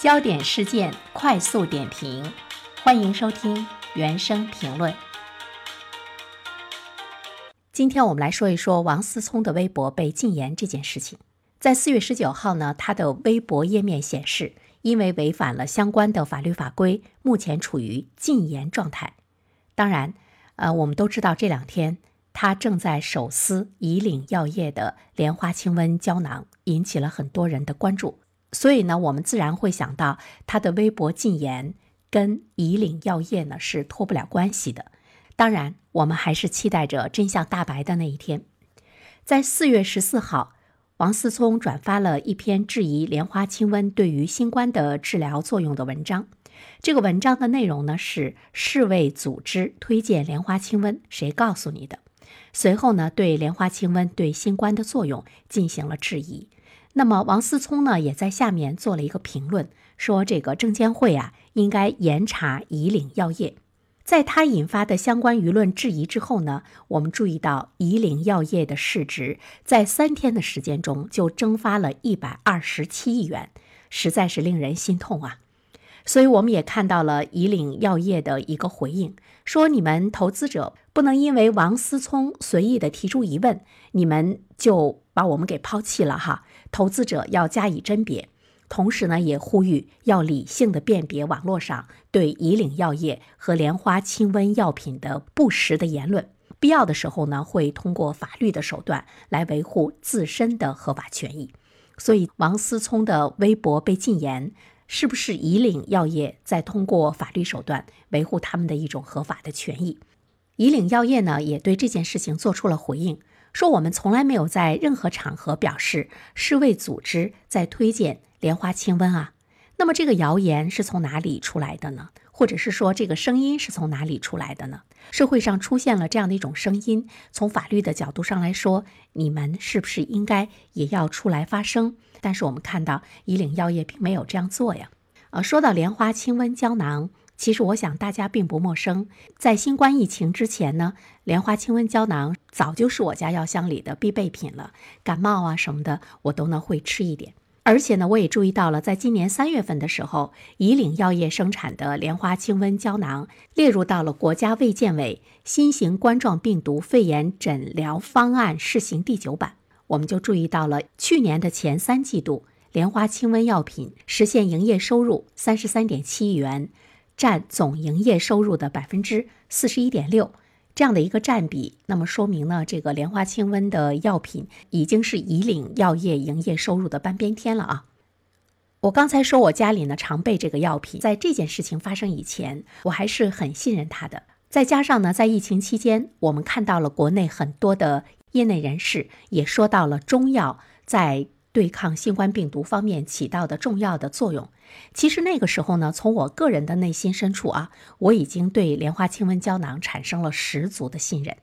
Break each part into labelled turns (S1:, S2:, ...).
S1: 焦点事件快速点评，欢迎收听原声评论。今天我们来说一说王思聪的微博被禁言这件事情。在四月十九号呢，他的微博页面显示，因为违反了相关的法律法规，目前处于禁言状态。当然，呃，我们都知道这两天他正在手撕以岭药业的莲花清瘟胶囊，引起了很多人的关注。所以呢，我们自然会想到他的微博禁言跟以岭药业呢是脱不了关系的。当然，我们还是期待着真相大白的那一天。在四月十四号，王思聪转发了一篇质疑莲花清瘟对于新冠的治疗作用的文章。这个文章的内容呢是世卫组织推荐莲花清瘟，谁告诉你的？随后呢，对莲花清瘟对新冠的作用进行了质疑。那么王思聪呢，也在下面做了一个评论，说这个证监会啊，应该严查以岭药业。在他引发的相关舆论质疑之后呢，我们注意到以岭药业的市值在三天的时间中就蒸发了一百二十七亿元，实在是令人心痛啊。所以我们也看到了以岭药业的一个回应，说你们投资者不能因为王思聪随意的提出疑问，你们就把我们给抛弃了哈。投资者要加以甄别，同时呢，也呼吁要理性的辨别网络上对以岭药业和莲花清瘟药品的不实的言论。必要的时候呢，会通过法律的手段来维护自身的合法权益。所以，王思聪的微博被禁言，是不是以岭药业在通过法律手段维护他们的一种合法的权益？以岭药业呢，也对这件事情做出了回应。说我们从来没有在任何场合表示世卫组织在推荐莲花清瘟啊。那么这个谣言是从哪里出来的呢？或者是说这个声音是从哪里出来的呢？社会上出现了这样的一种声音，从法律的角度上来说，你们是不是应该也要出来发声？但是我们看到以岭药业并没有这样做呀。呃，说到莲花清瘟胶囊。其实我想大家并不陌生，在新冠疫情之前呢，莲花清瘟胶囊早就是我家药箱里的必备品了。感冒啊什么的，我都呢会吃一点。而且呢，我也注意到了，在今年三月份的时候，以岭药业生产的莲花清瘟胶囊列入到了国家卫健委新型冠状病毒肺炎诊疗方案试行第九版。我们就注意到了去年的前三季度，莲花清瘟药品实现营业收入三十三点七亿元。占总营业收入的百分之四十一点六，这样的一个占比，那么说明呢，这个莲花清瘟的药品已经是以岭药业营业收入的半边天了啊。我刚才说我家里呢常备这个药品，在这件事情发生以前，我还是很信任它的。再加上呢，在疫情期间，我们看到了国内很多的业内人士也说到了中药在。对抗新冠病毒方面起到的重要的作用。其实那个时候呢，从我个人的内心深处啊，我已经对莲花清瘟胶囊产生了十足的信任。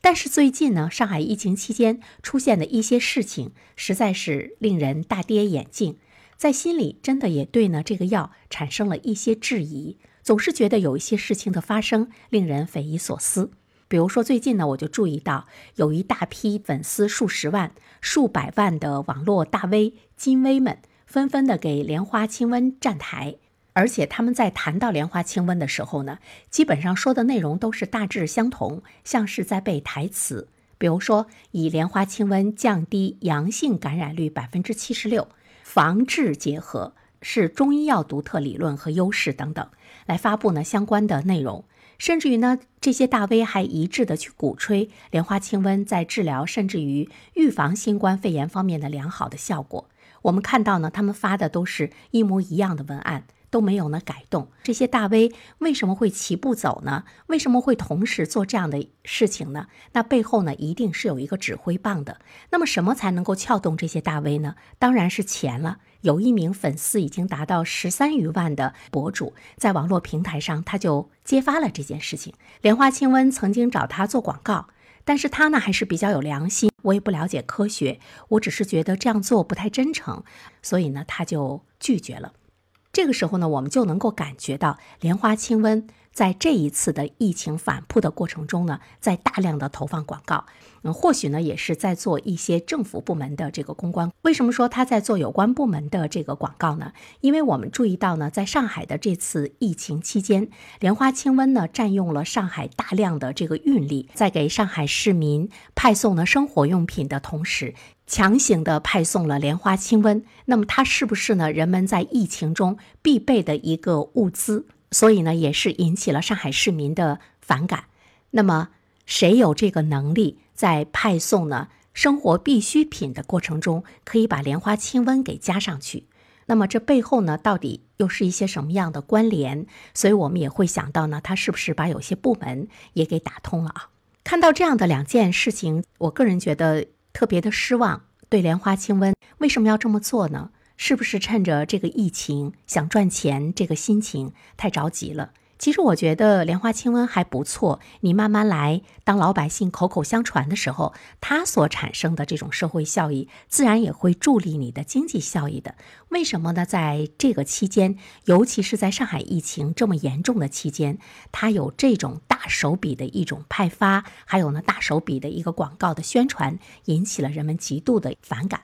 S1: 但是最近呢，上海疫情期间出现的一些事情，实在是令人大跌眼镜，在心里真的也对呢这个药产生了一些质疑，总是觉得有一些事情的发生令人匪夷所思。比如说，最近呢，我就注意到有一大批粉丝数十万、数百万的网络大 V、金 V 们，纷纷的给莲花清瘟站台，而且他们在谈到莲花清瘟的时候呢，基本上说的内容都是大致相同，像是在背台词。比如说，以莲花清瘟降低阳性感染率百分之七十六，防治结合是中医药独特理论和优势等等，来发布呢相关的内容。甚至于呢，这些大 V 还一致的去鼓吹莲花清瘟在治疗甚至于预防新冠肺炎方面的良好的效果。我们看到呢，他们发的都是一模一样的文案。都没有呢改动，这些大 V 为什么会齐步走呢？为什么会同时做这样的事情呢？那背后呢一定是有一个指挥棒的。那么什么才能够撬动这些大 V 呢？当然是钱了。有一名粉丝已经达到十三余万的博主，在网络平台上他就揭发了这件事情。莲花清瘟曾经找他做广告，但是他呢还是比较有良心。我也不了解科学，我只是觉得这样做不太真诚，所以呢他就拒绝了。这个时候呢，我们就能够感觉到莲花清瘟在这一次的疫情反扑的过程中呢，在大量的投放广告，嗯，或许呢也是在做一些政府部门的这个公关。为什么说他在做有关部门的这个广告呢？因为我们注意到呢，在上海的这次疫情期间，莲花清瘟呢占用了上海大量的这个运力，在给上海市民派送了生活用品的同时，强行的派送了莲花清瘟。那么它是不是呢？人们在疫情中必备的一个物资？所以呢，也是引起了上海市民的反感。那么，谁有这个能力在派送呢生活必需品的过程中，可以把莲花清瘟给加上去？那么这背后呢，到底又是一些什么样的关联？所以我们也会想到呢，他是不是把有些部门也给打通了啊？看到这样的两件事情，我个人觉得特别的失望。对莲花清瘟为什么要这么做呢？是不是趁着这个疫情想赚钱，这个心情太着急了？其实我觉得莲花清瘟还不错，你慢慢来，当老百姓口口相传的时候，它所产生的这种社会效益，自然也会助力你的经济效益的。为什么呢？在这个期间，尤其是在上海疫情这么严重的期间，它有这种大手笔的一种派发，还有呢大手笔的一个广告的宣传，引起了人们极度的反感。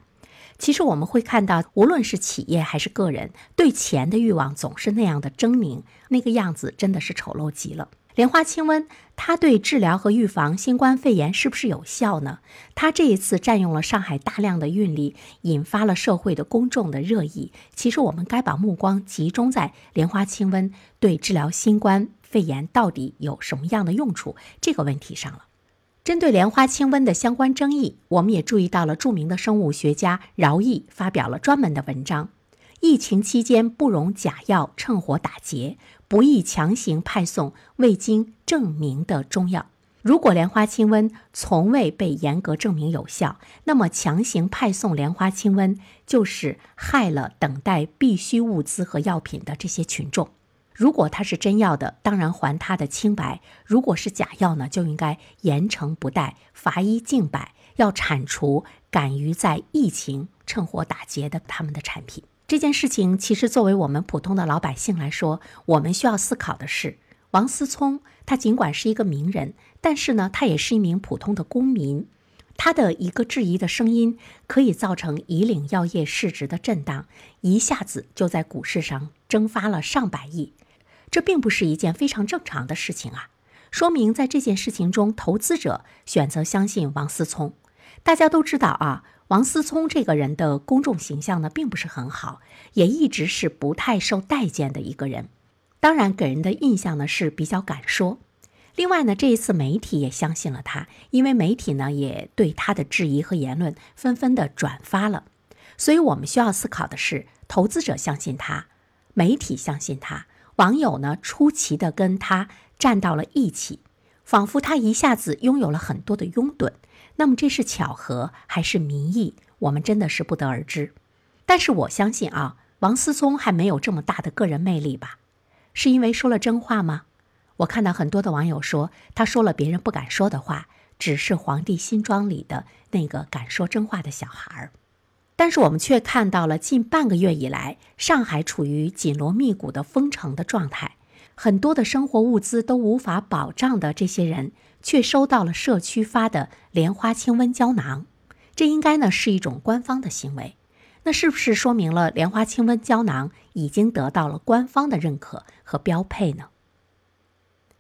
S1: 其实我们会看到，无论是企业还是个人，对钱的欲望总是那样的狰狞，那个样子真的是丑陋极了。莲花清瘟，它对治疗和预防新冠肺炎是不是有效呢？它这一次占用了上海大量的运力，引发了社会的公众的热议。其实我们该把目光集中在莲花清瘟对治疗新冠肺炎到底有什么样的用处这个问题上了。针对莲花清瘟的相关争议，我们也注意到了著名的生物学家饶毅发表了专门的文章。疫情期间不容假药趁火打劫，不宜强行派送未经证明的中药。如果莲花清瘟从未被严格证明有效，那么强行派送莲花清瘟就是害了等待必需物资和药品的这些群众。如果它是真药的，当然还他的清白；如果是假药呢，就应该严惩不贷，罚一儆百，要铲除敢于在疫情趁火打劫的他们的产品。这件事情其实作为我们普通的老百姓来说，我们需要思考的是：王思聪他尽管是一个名人，但是呢，他也是一名普通的公民。他的一个质疑的声音，可以造成以岭药业市值的震荡，一下子就在股市上蒸发了上百亿。这并不是一件非常正常的事情啊，说明在这件事情中，投资者选择相信王思聪。大家都知道啊，王思聪这个人的公众形象呢，并不是很好，也一直是不太受待见的一个人。当然，给人的印象呢是比较敢说。另外呢，这一次媒体也相信了他，因为媒体呢也对他的质疑和言论纷纷的转发了。所以我们需要思考的是：投资者相信他，媒体相信他。网友呢出奇的跟他站到了一起，仿佛他一下子拥有了很多的拥趸。那么这是巧合还是民意？我们真的是不得而知。但是我相信啊，王思聪还没有这么大的个人魅力吧？是因为说了真话吗？我看到很多的网友说，他说了别人不敢说的话，只是皇帝新装里的那个敢说真话的小孩儿。但是我们却看到了近半个月以来，上海处于紧锣密鼓的封城的状态，很多的生活物资都无法保障的这些人，却收到了社区发的莲花清瘟胶囊，这应该呢是一种官方的行为，那是不是说明了莲花清瘟胶囊已经得到了官方的认可和标配呢？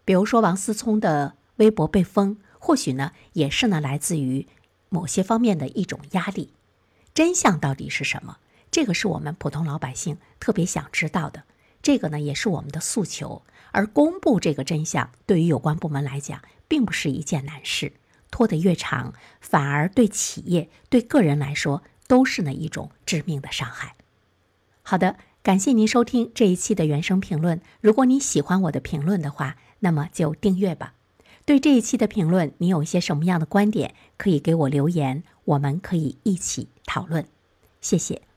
S1: 比如说王思聪的微博被封，或许呢也是呢来自于某些方面的一种压力。真相到底是什么？这个是我们普通老百姓特别想知道的。这个呢，也是我们的诉求。而公布这个真相，对于有关部门来讲，并不是一件难事。拖得越长，反而对企业、对个人来说，都是呢一种致命的伤害。好的，感谢您收听这一期的原声评论。如果你喜欢我的评论的话，那么就订阅吧。对这一期的评论，你有一些什么样的观点，可以给我留言，我们可以一起讨论。谢谢。